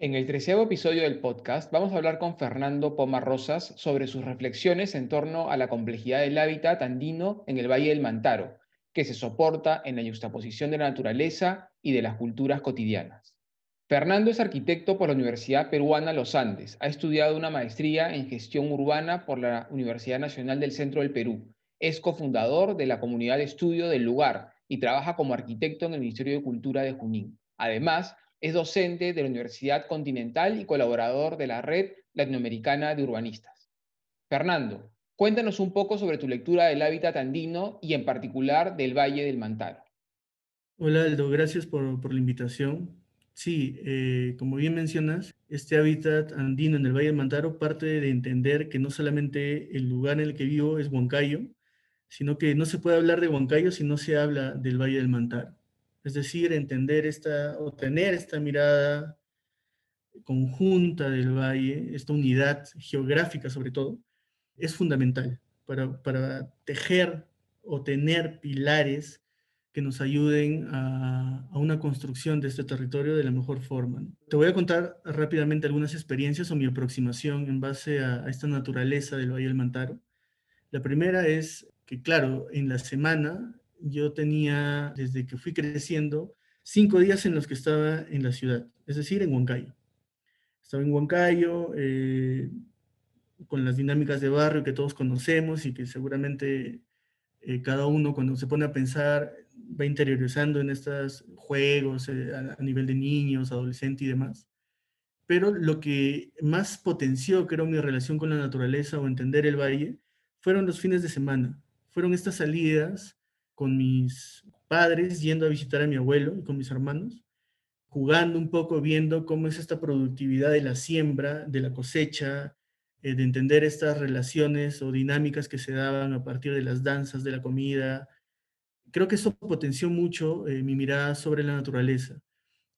En el treceavo episodio del podcast vamos a hablar con Fernando Poma Rosas sobre sus reflexiones en torno a la complejidad del hábitat andino en el Valle del Mantaro, que se soporta en la juxtaposición de la naturaleza y de las culturas cotidianas. Fernando es arquitecto por la Universidad Peruana Los Andes. Ha estudiado una maestría en gestión urbana por la Universidad Nacional del Centro del Perú. Es cofundador de la comunidad de estudio del lugar y trabaja como arquitecto en el Ministerio de Cultura de Junín. Además, es docente de la Universidad Continental y colaborador de la Red Latinoamericana de Urbanistas. Fernando, cuéntanos un poco sobre tu lectura del hábitat andino y en particular del Valle del Mantaro. Hola Aldo, gracias por, por la invitación. Sí, eh, como bien mencionas, este hábitat andino en el Valle del Mantaro parte de entender que no solamente el lugar en el que vivo es Huancayo, sino que no se puede hablar de Huancayo si no se habla del Valle del Mantaro. Es decir, entender esta, o tener esta mirada conjunta del valle, esta unidad geográfica sobre todo, es fundamental para, para tejer o tener pilares que nos ayuden a, a, una construcción de este territorio de la mejor forma. Te voy a contar rápidamente algunas experiencias o mi aproximación en base a, a esta naturaleza del Valle del Mantaro. La primera es que, claro, en la semana yo tenía, desde que fui creciendo, cinco días en los que estaba en la ciudad, es decir, en Huancayo. Estaba en Huancayo, eh, con las dinámicas de barrio que todos conocemos y que seguramente eh, cada uno cuando se pone a pensar va interiorizando en estos juegos eh, a, nivel de niños, adolescentes y demás. Pero lo que más potenció, creo, mi relación con la naturaleza o entender el valle, fueron los fines de semana. Fueron estas salidas con mis padres, yendo a visitar a mi abuelo y con mis hermanos, jugando un poco, viendo cómo es esta productividad de la siembra, de la cosecha, eh, de entender estas relaciones o dinámicas que se daban a partir de las danzas, de la comida. Creo que eso potenció mucho eh, mi mirada sobre la naturaleza.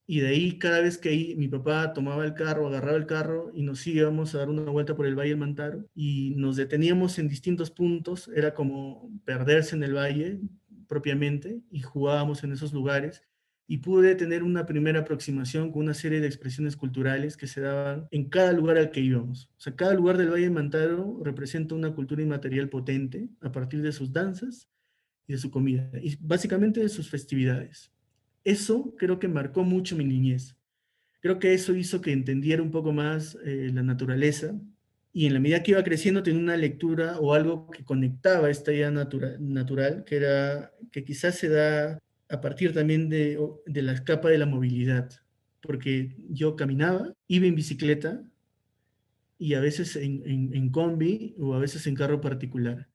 Y de ahí, cada vez que mi papá tomaba el carro, agarraba el carro y nos íbamos a dar una vuelta por el Valle del Mantaro y nos deteníamos en distintos puntos, era como perderse en el valle, propiamente y jugábamos en esos lugares y pude tener una primera aproximación con una serie de expresiones culturales que se daban en cada lugar al que íbamos. O sea, cada lugar del Valle de Mantaro representa una cultura inmaterial potente a partir de sus danzas y de su comida, y básicamente de sus festividades. Eso creo que marcó mucho mi niñez. Creo que eso hizo que entendiera un poco más eh, la naturaleza, y en la medida que iba creciendo tenía una lectura o algo que conectaba esta idea natura, natural, que era que quizás se da a partir también de, de la capa de la movilidad, porque yo caminaba, iba en bicicleta y a veces en, en, en, combi o a veces en carro particular.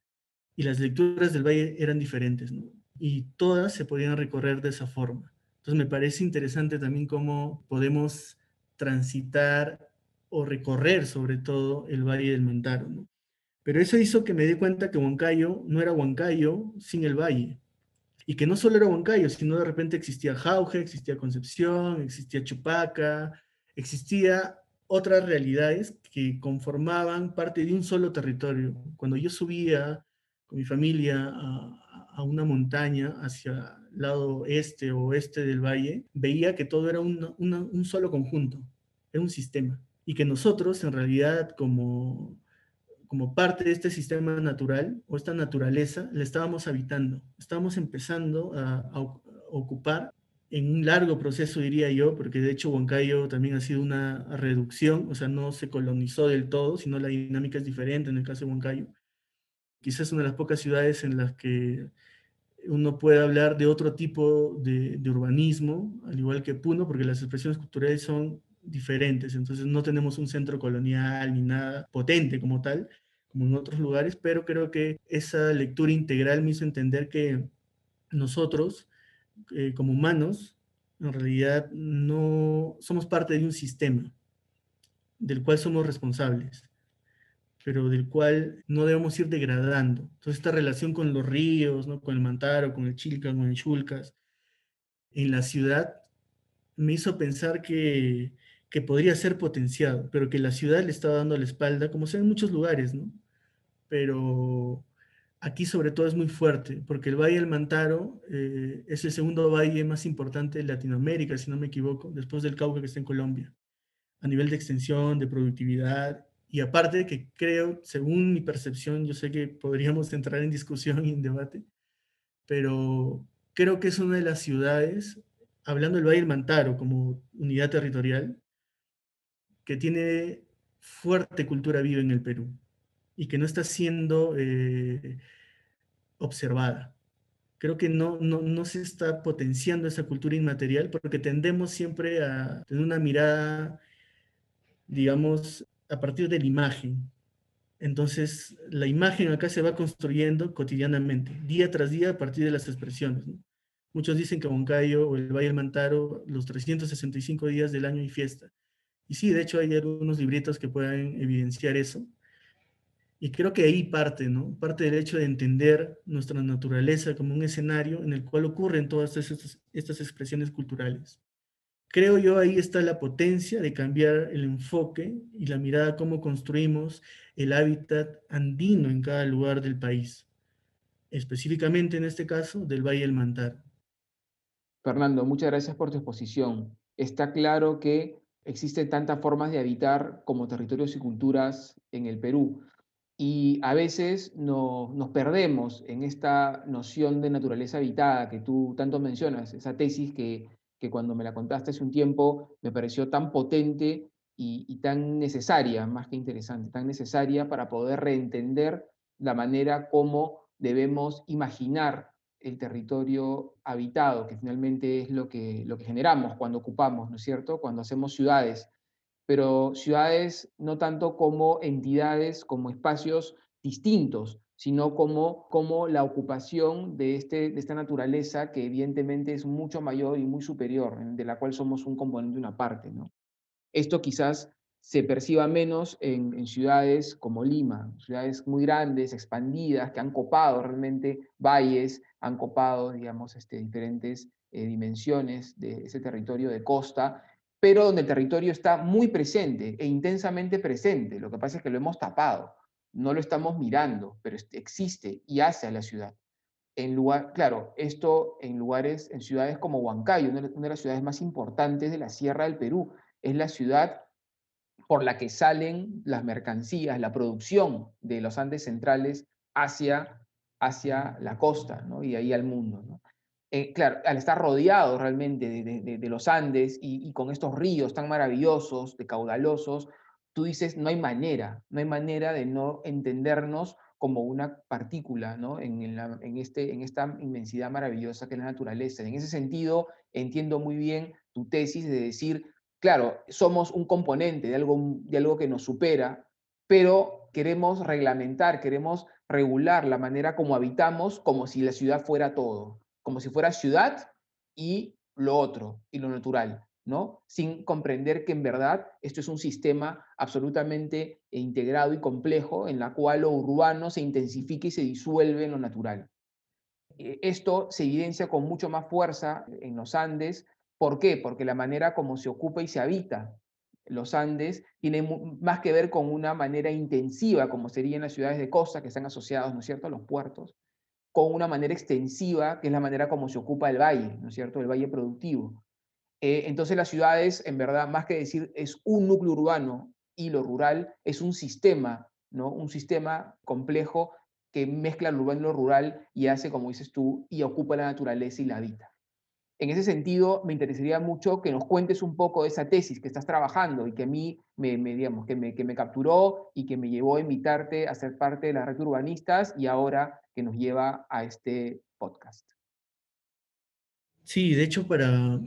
Y las lecturas del valle eran diferentes, ¿no? Y todas se podían recorrer de esa forma. Entonces me parece interesante también cómo podemos transitar o recorrer sobre todo el Valle del Mantaro. Pero eso hizo que me di cuenta que Huancayo no era Huancayo sin el valle. Y que no solo era Huancayo, sino de repente existía Jauge, existía Concepción, existía Chupaca, existía otras realidades que conformaban parte de un solo territorio. Cuando yo subía con mi familia a, una montaña hacia el lado este o oeste del valle, veía que todo era un solo conjunto, era un sistema y que nosotros en realidad como, como parte de este sistema natural o esta naturaleza la estábamos habitando, estábamos empezando a, a ocupar en un largo proceso, diría yo, porque de hecho Huancayo también ha sido una reducción, o sea, no se colonizó del todo, sino la dinámica es diferente en el caso de Huancayo. Quizás una de las pocas ciudades en las que uno puede hablar de otro tipo de, de urbanismo, al igual que Puno, porque las expresiones culturales son diferentes, entonces no tenemos un centro colonial ni nada potente como tal, como en otros lugares, pero creo que esa lectura integral me hizo entender que nosotros, eh, como humanos, en realidad no somos parte de un sistema del cual somos responsables, pero del cual no debemos ir degradando. Entonces, esta relación con los ríos, ¿no? con el Mantaro, con el Chilca, con el Chulcas, en la ciudad, me hizo pensar que, que podría ser potenciado, pero que la ciudad le estaba dando la espalda, como sea en muchos lugares, ¿no? Pero aquí sobre todo es muy fuerte, porque el Valle del Mantaro eh, es el segundo valle más importante de Latinoamérica, si no me equivoco, después del Cauca que está en Colombia, a nivel de extensión, de productividad, y aparte de que creo, según mi percepción, yo sé que podríamos entrar en discusión y en debate, pero creo que es una de las ciudades, hablando del Valle del Mantaro como unidad territorial, que tiene fuerte cultura viva en el Perú y que no está siendo eh, observada. Creo que no, no, no, se está potenciando esa cultura inmaterial porque tendemos siempre a tener una mirada, digamos, a partir de la imagen. Entonces, la imagen acá se va construyendo cotidianamente, día tras día, a partir de las expresiones. Muchos dicen que Moncayo o el Valle del Mantaro, los 365 días del año y fiesta. Y sí, de hecho hay algunos libritos que pueden evidenciar eso. Y creo que ahí parte, ¿no? Parte del hecho de entender nuestra naturaleza como un escenario en el cual ocurren todas estas, estas expresiones culturales. Creo yo ahí está la potencia de cambiar el enfoque y la mirada cómo construimos el hábitat andino en cada lugar del país, específicamente en este caso del Valle del Mantaro. Fernando, muchas gracias por tu exposición. Está claro que existen tantas formas de habitar como territorios y culturas en el Perú. Y a veces nos perdemos en esta noción de naturaleza habitada que tú tanto mencionas, esa tesis que, cuando me la contaste hace un tiempo me pareció tan potente y, y tan necesaria, más que interesante, tan necesaria para poder reentender la manera como debemos imaginar el territorio habitado, que finalmente es lo que, lo que generamos cuando ocupamos, ¿no es cierto? Cuando hacemos ciudades, pero ciudades no tanto como entidades, como espacios distintos, sino como, como la ocupación de, este, de esta naturaleza que evidentemente es mucho mayor y muy superior, de la cual somos un componente, una parte. ¿no? Esto quizás se perciba menos en, ciudades como Lima, ciudades muy grandes, expandidas, que han copado realmente valles, han copado, digamos, este, diferentes eh, dimensiones de ese territorio de costa, pero donde el territorio está muy presente e intensamente presente. Lo que pasa es que lo hemos tapado, no lo estamos mirando, pero existe y hace a la ciudad. En lugar, claro, esto en lugares, en ciudades como Huancayo, una de las ciudades más importantes de la Sierra del Perú, es la ciudad por la que salen las mercancías, la producción de los Andes centrales hacia, hacia la costa ¿no? y ahí al mundo. Eh, claro, al estar rodeado realmente de, los Andes y, con estos ríos tan maravillosos, de caudalosos, tú dices, no hay manera, no hay manera de no entendernos como una partícula ¿no? en, este, en esta inmensidad maravillosa que es la naturaleza. En ese sentido, entiendo muy bien tu tesis de decir, claro, somos un componente de algo, de algo que nos supera, pero queremos reglamentar, queremos regular la manera como habitamos como si la ciudad fuera todo, como si fuera ciudad y lo otro, y lo natural, ¿no? Sin comprender que en verdad esto es un sistema absolutamente integrado y complejo en la cual lo urbano se intensifica y se disuelve en lo natural. Eh, esto se evidencia con mucho más fuerza en los Andes, ¿Por qué? Porque la manera como se ocupa y se habita los Andes tiene más que ver con una manera intensiva, como serían las ciudades de costa que están asociadas, ¿no es cierto?, a los puertos, con una manera extensiva, que es la manera como se ocupa el valle, ¿no es cierto?, el valle productivo. Eh, entonces las ciudades, en verdad, más que decir es un núcleo urbano y lo rural, es un sistema, ¿no? Un sistema complejo que mezcla lo urbano y lo rural y hace, como dices tú, y ocupa la naturaleza y la habita. En ese sentido, me interesaría mucho que nos cuentes un poco de esa tesis que estás trabajando y que a mí me, digamos, que me, capturó y que me llevó a invitarte a ser parte de la red urbanistas y ahora que nos lleva a este podcast. Sí, de hecho, para,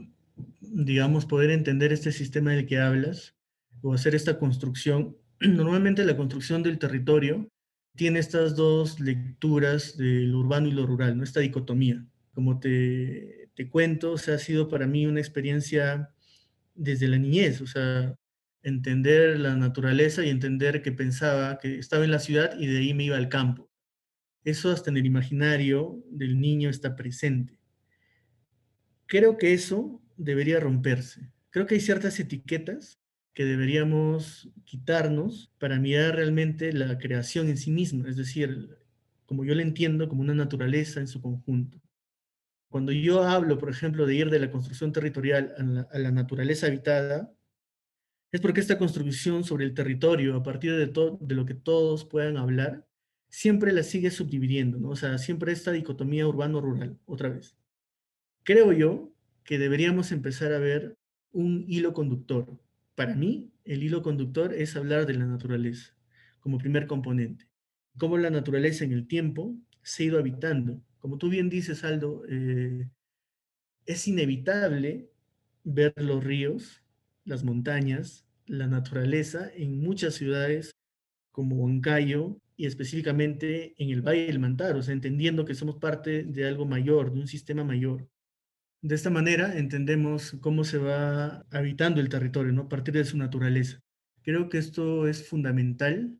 digamos, poder entender este sistema del que hablas o hacer esta construcción, normalmente la construcción del territorio tiene estas dos lecturas de lo urbano y lo rural, ¿no? esta dicotomía. Como te te cuento, o sea, ha sido para mí una experiencia desde la niñez, o sea, entender la naturaleza y entender que pensaba que estaba en la ciudad y de ahí me iba al campo. Eso hasta en el imaginario del niño está presente. Creo que eso debería romperse. Creo que hay ciertas etiquetas que deberíamos quitarnos para mirar realmente la creación en sí misma, es decir, como yo la entiendo, como una naturaleza en su conjunto. Cuando yo hablo, por ejemplo, de ir de la construcción territorial a la, naturaleza habitada, es porque esta construcción sobre el territorio, a partir de, de lo que todos puedan hablar, siempre la sigue subdividiendo, ¿no? O sea, siempre esta dicotomía urbano-rural, otra vez. Creo yo que deberíamos empezar a ver un hilo conductor. Para mí, el hilo conductor es hablar de la naturaleza como primer componente. Cómo la naturaleza en el tiempo se ha ido habitando. Como tú bien dices, Aldo, eh, es inevitable ver los ríos, las montañas, la naturaleza en muchas ciudades como Huancayo y específicamente en el Valle del Mantaro, o sea, entendiendo que somos parte de algo mayor, de un sistema mayor. De esta manera entendemos cómo se va habitando el territorio, ¿no? A partir de su naturaleza. Creo que esto es fundamental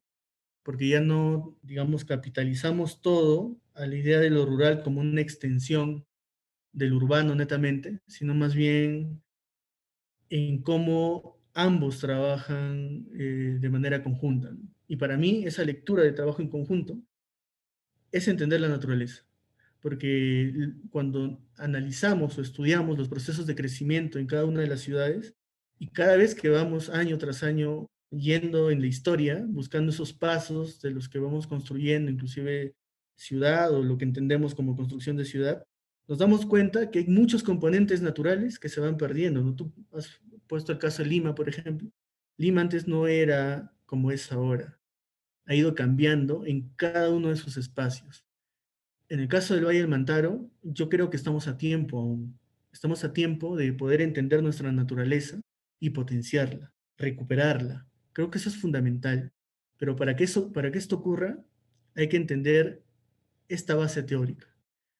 porque ya no, digamos, capitalizamos todo a la idea de lo rural como una extensión del urbano netamente, sino más bien en cómo ambos trabajan eh, de manera conjunta. Y para mí esa lectura de trabajo en conjunto es entender la naturaleza, porque cuando analizamos o estudiamos los procesos de crecimiento en cada una de las ciudades, y cada vez que vamos año tras año yendo en la historia, buscando esos pasos de los que vamos construyendo, inclusive ciudad o lo que entendemos como construcción de ciudad, nos damos cuenta que hay muchos componentes naturales que se van perdiendo. ¿no? Tú has puesto el caso de Lima, por ejemplo. Lima antes no era como es ahora. Ha ido cambiando en cada uno de sus espacios. En el caso del Valle del Mantaro, yo creo que estamos a tiempo aún. Estamos a tiempo de poder entender nuestra naturaleza y potenciarla, recuperarla, Creo que eso es fundamental. Pero para que, eso, para que esto ocurra, hay que entender esta base teórica.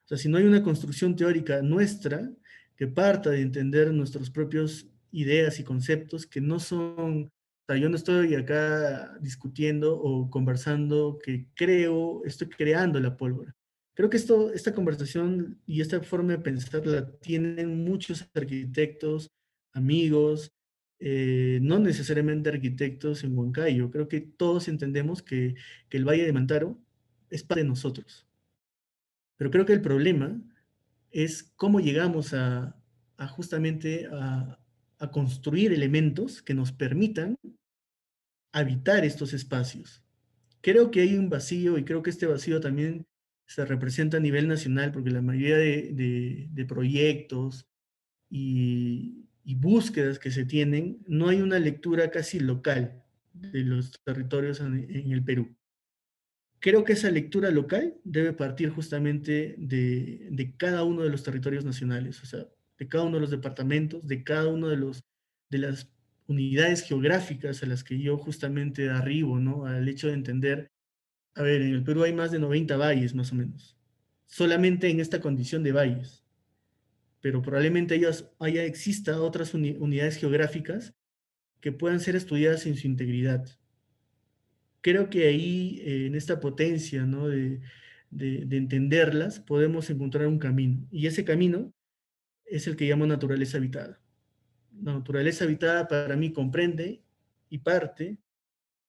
O sea, si no hay una construcción teórica nuestra que parta de entender nuestros propios ideas y conceptos que no son, o sea, yo no estoy acá discutiendo o conversando que creo, estoy creando la pólvora. Creo que esto, esta conversación y esta forma de pensar la tienen muchos arquitectos, amigos, eh, no necesariamente arquitectos en Huancayo. Creo que todos entendemos que, el Valle de Mantaro es parte de nosotros. Pero creo que el problema es cómo llegamos a, justamente a, construir elementos que nos permitan habitar estos espacios. Creo que hay un vacío y creo que este vacío también se representa a nivel nacional porque la mayoría de, de proyectos y, y búsquedas que se tienen, no hay una lectura casi local de los territorios en, el Perú. Creo que esa lectura local debe partir justamente de, de, cada uno de los territorios nacionales, o sea, de cada uno de los departamentos, de cada uno de, los, de las unidades geográficas a las que yo justamente arribo, ¿no? Al hecho de entender, a ver, en el Perú hay más de 90 valles más o menos, solamente en esta condición de valles pero probablemente haya exista otras unidades geográficas que puedan ser estudiadas en su integridad. Creo que ahí, eh, en esta potencia ¿no? de, de, entenderlas, podemos encontrar un camino. Y ese camino es el que llamo naturaleza habitada. La naturaleza habitada para mí comprende y parte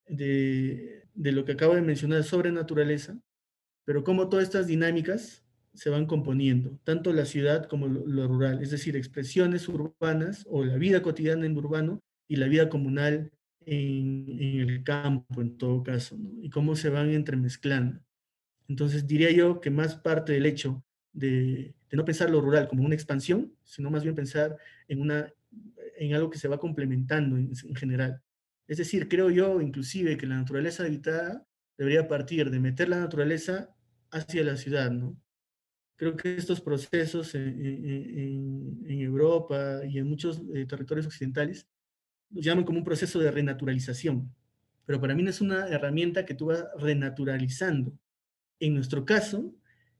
de, de lo que acabo de mencionar sobre naturaleza, pero como todas estas dinámicas se van componiendo, tanto la ciudad como lo, rural, es decir, expresiones urbanas o la vida cotidiana en urbano y la vida comunal en, el campo, en todo caso, y cómo se van entremezclando. Entonces, diría yo que más parte del hecho de, no pensar lo rural como una expansión, sino más bien pensar en, una, en algo que se va complementando en, en general. Es decir, creo yo inclusive que la naturaleza habitada debería partir de meter la naturaleza hacia la ciudad, ¿no? Creo que estos procesos en, Europa y en muchos eh, territorios occidentales los llaman como un proceso de renaturalización, pero para mí no es una herramienta que tú vas renaturalizando. En nuestro caso,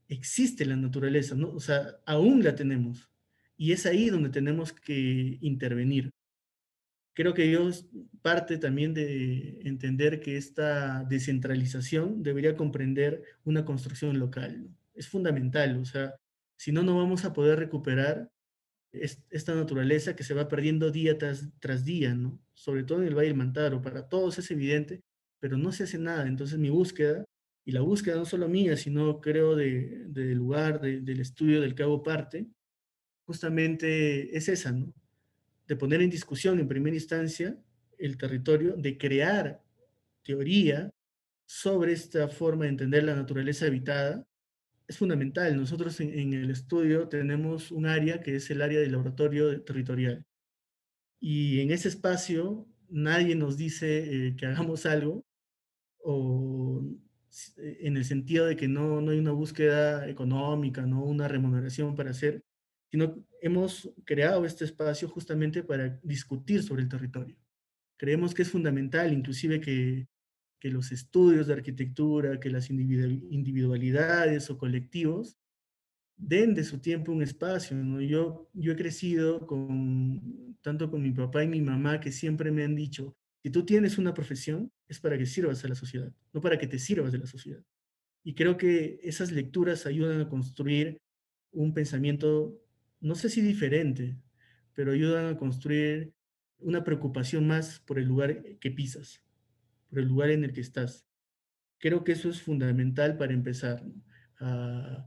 existe la naturaleza, ¿no? O sea, aún la tenemos. Y es ahí donde tenemos que intervenir. creo que yo parte también de entender que esta descentralización debería comprender una construcción local. Es fundamental, o sea, si no, no vamos a poder recuperar esta naturaleza que se va perdiendo día tras, día, ¿no? Sobre todo en el Valle del Mantaro, para todos es evidente, pero no se hace nada. Entonces mi búsqueda, y la búsqueda no solo mía, sino creo del lugar, del estudio del que hago parte, justamente es esa, ¿no? De poner en discusión en primera instancia el territorio, de crear teoría sobre esta forma de entender la naturaleza habitada es fundamental. Nosotros en, el estudio tenemos un área que es el área del laboratorio territorial. Y en ese espacio nadie nos dice eh, que hagamos algo, o eh, en el sentido de que no, no hay una búsqueda económica, no una remuneración para hacer, sino hemos creado este espacio justamente para discutir sobre el territorio. Creemos que es fundamental, inclusive que que los estudios de arquitectura, que las individualidades o colectivos den de su tiempo un espacio. Yo, he crecido tanto con mi papá y mi mamá que siempre me han dicho, si tú tienes una profesión es para que sirvas a la sociedad, no para que te sirvas de la sociedad. Y creo que esas lecturas ayudan a construir un pensamiento, no sé si diferente, pero ayudan a construir una preocupación más por el lugar que pisas por el lugar en el que estás. Creo que eso es fundamental para empezar. Ah,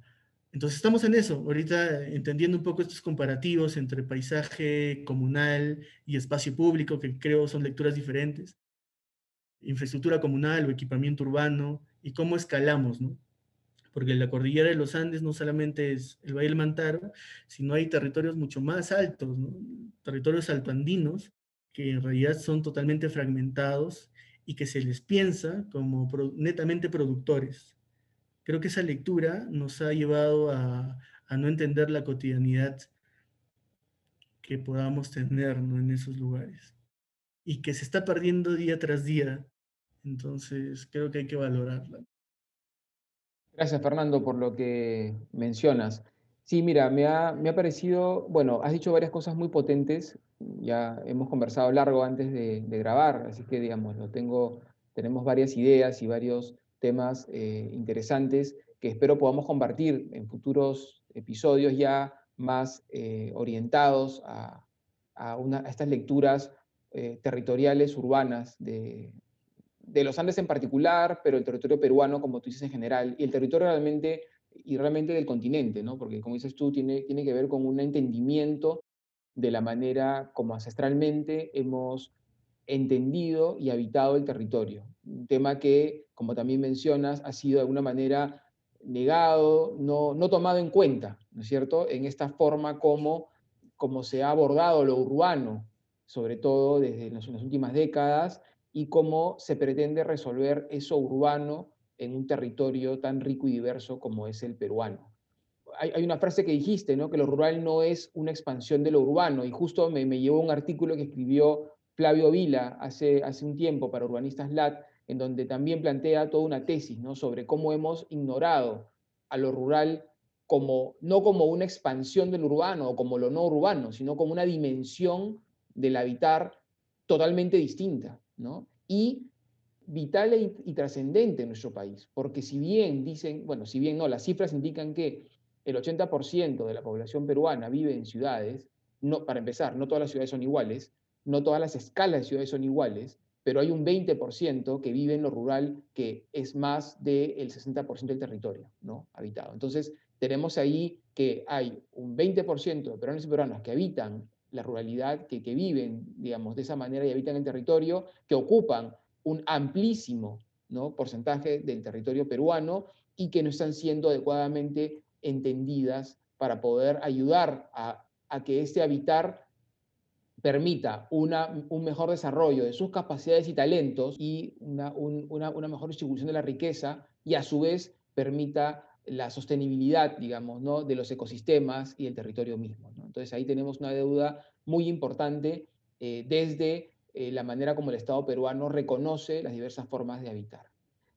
entonces estamos en eso, ahorita entendiendo un poco estos comparativos entre paisaje comunal y espacio público, que creo son lecturas diferentes, infraestructura comunal o equipamiento urbano, y cómo escalamos, ¿no? Porque la cordillera de los Andes no solamente es el Valle del Mantaro, sino hay territorios mucho más altos, territorios altoandinos, que en realidad son totalmente fragmentados y que se les piensa como netamente productores. Creo que esa lectura nos ha llevado a, no entender la cotidianidad que podamos tener en esos lugares y que se está perdiendo día tras día. Entonces, creo que hay que valorarla. Gracias, Fernando, por lo que mencionas. Sí, mira, me ha, me ha parecido, bueno, has dicho varias cosas muy potentes, ya hemos conversado largo antes de, grabar, así que, digamos, lo tengo, tenemos varias ideas y varios temas eh, interesantes que espero podamos compartir en futuros episodios ya más eh, orientados a, a, una, a, estas lecturas eh, territoriales urbanas de, de los Andes en particular, pero el territorio peruano, como tú dices en general, y el territorio realmente y realmente del continente, ¿no? Porque como dices tú, tiene, tiene que ver con un entendimiento de la manera como ancestralmente hemos entendido y habitado el territorio. Un tema que, como también mencionas, ha sido de alguna manera negado, no, no tomado en cuenta, ¿no es cierto?, en esta forma como, como se ha abordado lo urbano, sobre todo desde las, las últimas décadas, y cómo se pretende resolver eso urbano en un territorio tan rico y diverso como es el peruano. Hay, una frase que dijiste, ¿no? que lo rural no es una expansión de lo urbano, y justo me, me llevó un artículo que escribió Flavio Vila hace, hace un tiempo para Urbanistas LAT, en donde también plantea toda una tesis ¿no? sobre cómo hemos ignorado a lo rural como, no como una expansión del urbano o como lo no urbano, sino como una dimensión del habitar totalmente distinta. ¿no? Y vital e y trascendente en nuestro país, porque si bien dicen, bueno, si bien no, las cifras indican que el 80% de la población peruana vive en ciudades, no, para empezar, no todas las ciudades son iguales, no todas las escalas de ciudades son iguales, pero hay un 20% que vive en lo rural, que es más del 60% del territorio ¿no? habitado. Entonces, tenemos ahí que hay un 20% de peruanos y peruanas que habitan la ruralidad, que, que viven, digamos, de esa manera y habitan el territorio, que ocupan un amplísimo porcentaje del territorio peruano y que no están siendo adecuadamente entendidas para poder ayudar a, que este habitar permita una, un mejor desarrollo de sus capacidades y talentos y una, una, mejor distribución de la riqueza y a su vez permita la sostenibilidad, digamos, ¿no? de los ecosistemas y el territorio mismo. Entonces ahí tenemos una deuda muy importante eh, desde eh, la manera como el Estado peruano reconoce las diversas formas de habitar.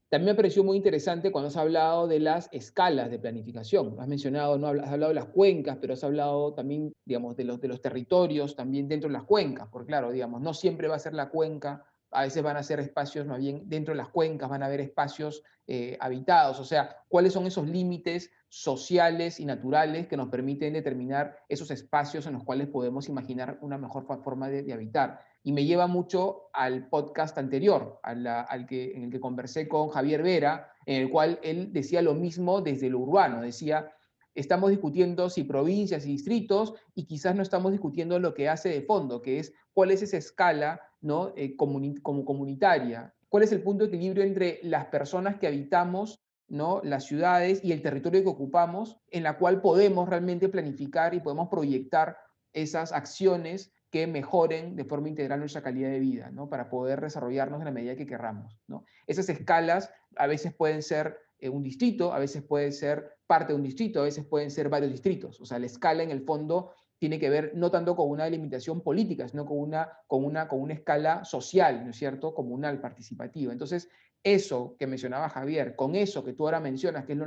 También me pareció muy interesante cuando has hablado de las escalas de planificación. Has mencionado, ¿no? has hablado de las cuencas, pero has hablado también, digamos, de los, de los territorios también dentro de las cuencas, porque claro, digamos, no siempre va a ser la cuenca, a veces van a ser espacios, más bien dentro de las cuencas van a haber espacios eh, habitados, o sea, cuáles son esos límites sociales y naturales que nos permiten determinar esos espacios en los cuales podemos imaginar una mejor forma de, habitar. Y me lleva mucho al podcast anterior, al que, en el que conversé con Javier Vera, en el cual él decía lo mismo desde lo urbano, decía, estamos discutiendo si provincias y distritos y quizás no estamos discutiendo lo que hace de fondo, que es cuál es esa escala ¿no? Eh, como comunitaria, cuál es el punto de equilibrio entre las personas que habitamos ¿no? las ciudades y el territorio que ocupamos, en la cual podemos realmente planificar y podemos proyectar esas acciones que mejoren de forma integral nuestra calidad de vida, ¿no? para poder desarrollarnos en la medida que querramos. ¿no? Esas escalas a veces pueden ser eh, un distrito, a veces puede ser parte de un distrito, a veces pueden ser varios distritos. O sea, la escala en el fondo tiene que ver no tanto con una delimitación política, sino con una, con una, con una escala social, ¿no es cierto?, comunal, participativa. Entonces, eso que mencionaba Javier, con eso que tú ahora mencionas, que es,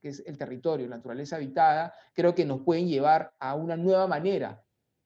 que es el territorio, la naturaleza habitada, creo que nos pueden llevar a una nueva manera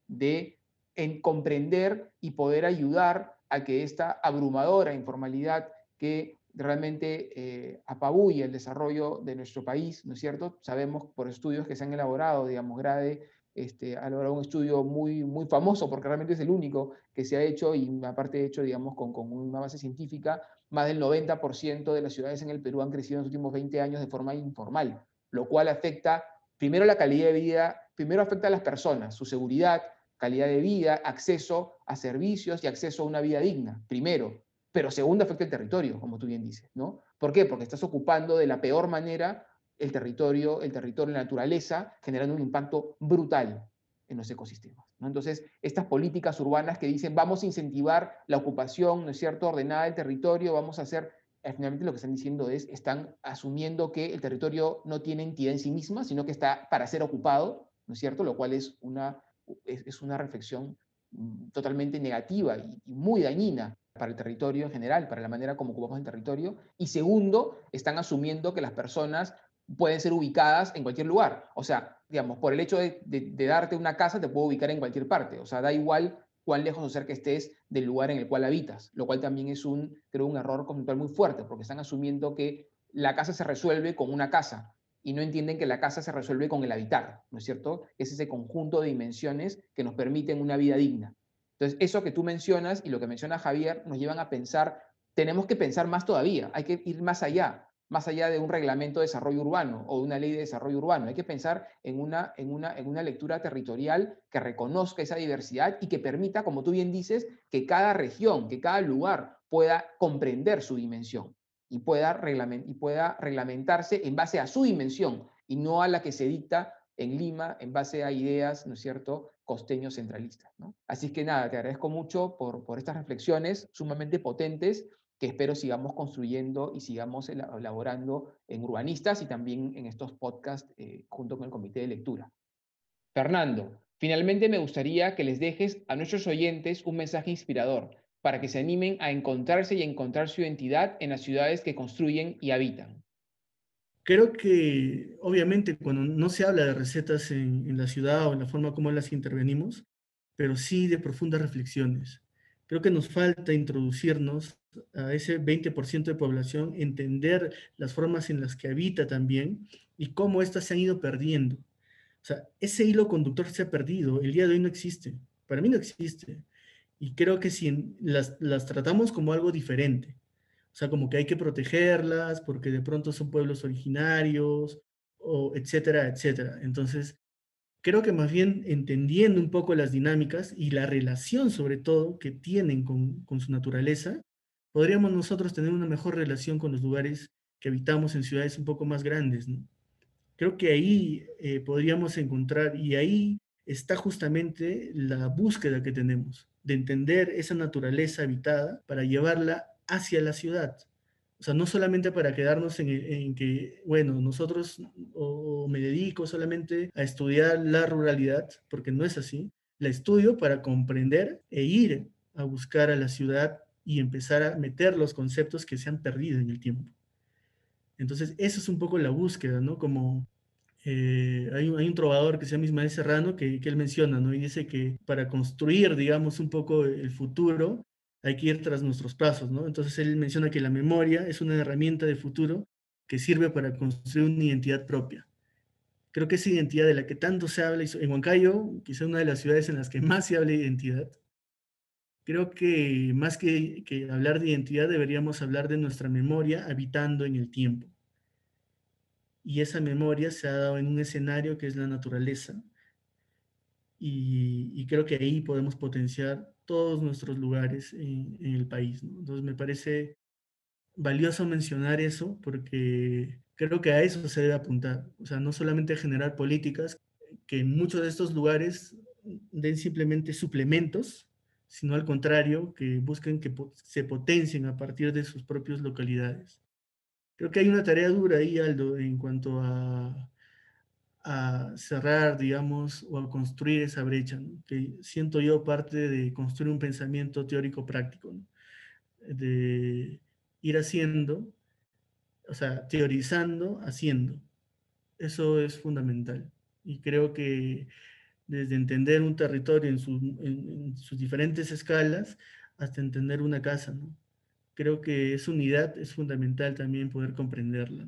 de en comprender y poder ayudar a que esta abrumadora informalidad que realmente eh, apabulla el desarrollo de nuestro país, ¿no es cierto? Sabemos por estudios que se han elaborado, digamos, Grade este, ha logrado un estudio muy, muy famoso porque realmente es el único que se ha hecho y aparte hecho, digamos, con, con una base científica, más del 90% de las ciudades en el Perú han crecido en los últimos 20 años de forma informal, lo cual afecta primero la calidad de vida, primero afecta a las personas, su seguridad, calidad de vida, acceso a servicios y acceso a una vida digna, primero, pero segundo afecta el territorio, como tú bien dices, ¿no? ¿Por qué? Porque estás ocupando de la peor manera el territorio, el territorio, la naturaleza, generando un impacto brutal en los ecosistemas. ¿no? Entonces, estas políticas urbanas que dicen vamos a incentivar la ocupación, ¿no es cierto?, ordenada del territorio, vamos a hacer, eh, finalmente lo que están diciendo es, están asumiendo que el territorio no tiene entidad en sí misma, sino que está para ser ocupado, ¿no es cierto?, lo cual es una, es, una reflexión mm, totalmente negativa y, muy dañina para el territorio en general, para la manera como ocupamos el territorio. Y segundo, están asumiendo que las personas pueden ser ubicadas en cualquier lugar. O sea, digamos, por el hecho de, darte una casa, te puedo ubicar en cualquier parte. O sea, da igual cuán lejos o cerca estés del lugar en el cual habitas, lo cual también es un, creo, un error conceptual muy fuerte, porque están asumiendo que la casa se resuelve con una casa y no entienden que la casa se resuelve con el habitar, ¿no es cierto? Es ese conjunto de dimensiones que nos permiten una vida digna. Entonces, eso que tú mencionas y lo que menciona Javier nos llevan a pensar, tenemos que pensar más todavía, hay que ir más allá más allá de un reglamento de desarrollo urbano o de una ley de desarrollo urbano. Hay que pensar en una, en una, en una lectura territorial que reconozca esa diversidad y que permita, como tú bien dices, que cada región, que cada lugar pueda comprender su dimensión y pueda, y pueda reglamentarse en base a su dimensión y no a la que se dicta en Lima en base a ideas, ¿no es cierto?, costeños centralistas. ¿no? Así que nada, te agradezco mucho por, por estas reflexiones sumamente potentes que espero sigamos construyendo y sigamos elaborando en urbanistas y también en estos podcasts eh, junto con el comité de lectura. Fernando, finalmente me gustaría que les dejes a nuestros oyentes un mensaje inspirador para que se animen a encontrarse y a encontrar su identidad en las ciudades que construyen y habitan. Creo que obviamente cuando no se habla de recetas en, en la ciudad o en la forma como las intervenimos, pero sí de profundas reflexiones. Creo que nos falta introducirnos a ese 20% de población, entender las formas en las que habita también y cómo éstas se han ido perdiendo. O sea, ese hilo conductor se ha perdido, el día de hoy no existe, para mí no existe. Y creo que si las, las tratamos como algo diferente, o sea, como que hay que protegerlas porque de pronto son pueblos originarios, o etcétera, etcétera. Entonces, creo que más bien entendiendo un poco las dinámicas y la relación sobre todo que tienen con, su naturaleza, podríamos nosotros tener una mejor relación con los lugares que habitamos en ciudades un poco más grandes. Creo que ahí eh, podríamos encontrar, y ahí está justamente la búsqueda que tenemos de entender esa naturaleza habitada para llevarla hacia la ciudad. O sea, no solamente para quedarnos en, que, bueno, nosotros o, me dedico solamente a estudiar la ruralidad, porque no es así. La estudio para comprender e ir a buscar a la ciudad y empezar a meter los conceptos que se han perdido en el tiempo. Entonces, eso es un poco la búsqueda, ¿no? Como eh, hay, un, trovador que se llama Ismael Serrano que, él menciona, ¿no? Y dice que para construir, digamos, un poco el futuro, hay que ir tras nuestros pasos, ¿no? Entonces él menciona que la memoria es una herramienta de futuro que sirve para construir una identidad propia. Creo que esa identidad de la que tanto se habla, en Huancayo, quizá una de las ciudades en las que más se habla de identidad, creo que más que hablar de identidad deberíamos hablar de nuestra memoria habitando en el tiempo y esa memoria se ha dado en un escenario que es la naturaleza. Y, creo que ahí podemos potenciar todos nuestros lugares en, el país. Entonces me parece valioso mencionar eso porque creo que a eso se debe apuntar. O sea, no solamente generar políticas que en muchos de estos lugares den simplemente suplementos, sino al contrario, que busquen que se potencien a partir de sus propias localidades. Creo que hay una tarea dura ahí, Aldo, en cuanto a, cerrar, digamos, o a construir esa brecha, que siento yo parte de construir un pensamiento teórico práctico, de ir haciendo, o sea, teorizando, haciendo. Eso es fundamental. Y creo que desde entender un territorio en, en sus diferentes escalas hasta entender una casa, ¿no? Creo que esa unidad es fundamental también poder comprenderla.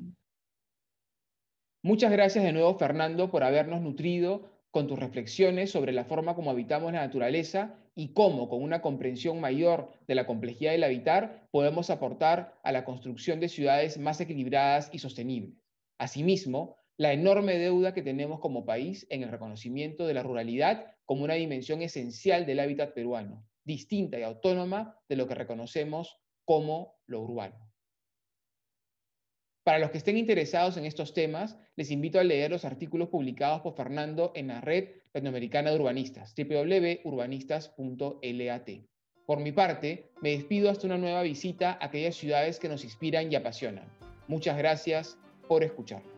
Muchas gracias de nuevo, Fernando, por habernos nutrido con tus reflexiones sobre la forma como habitamos la naturaleza y cómo, con una comprensión mayor de la complejidad del habitar, podemos aportar a la construcción de ciudades más equilibradas y sostenibles. Asimismo, la enorme deuda que tenemos como país en el reconocimiento de la ruralidad como una dimensión esencial del hábitat peruano, distinta y autónoma de lo que reconocemos como lo urbano. Para los que estén interesados en estos temas, les invito a leer los artículos publicados por Fernando en la Red Latinoamericana de Urbanistas, www.urbanistas.lat. Por mi parte, me despido hasta una nueva visita a aquellas ciudades que nos inspiran y apasionan. Muchas gracias por escucharnos.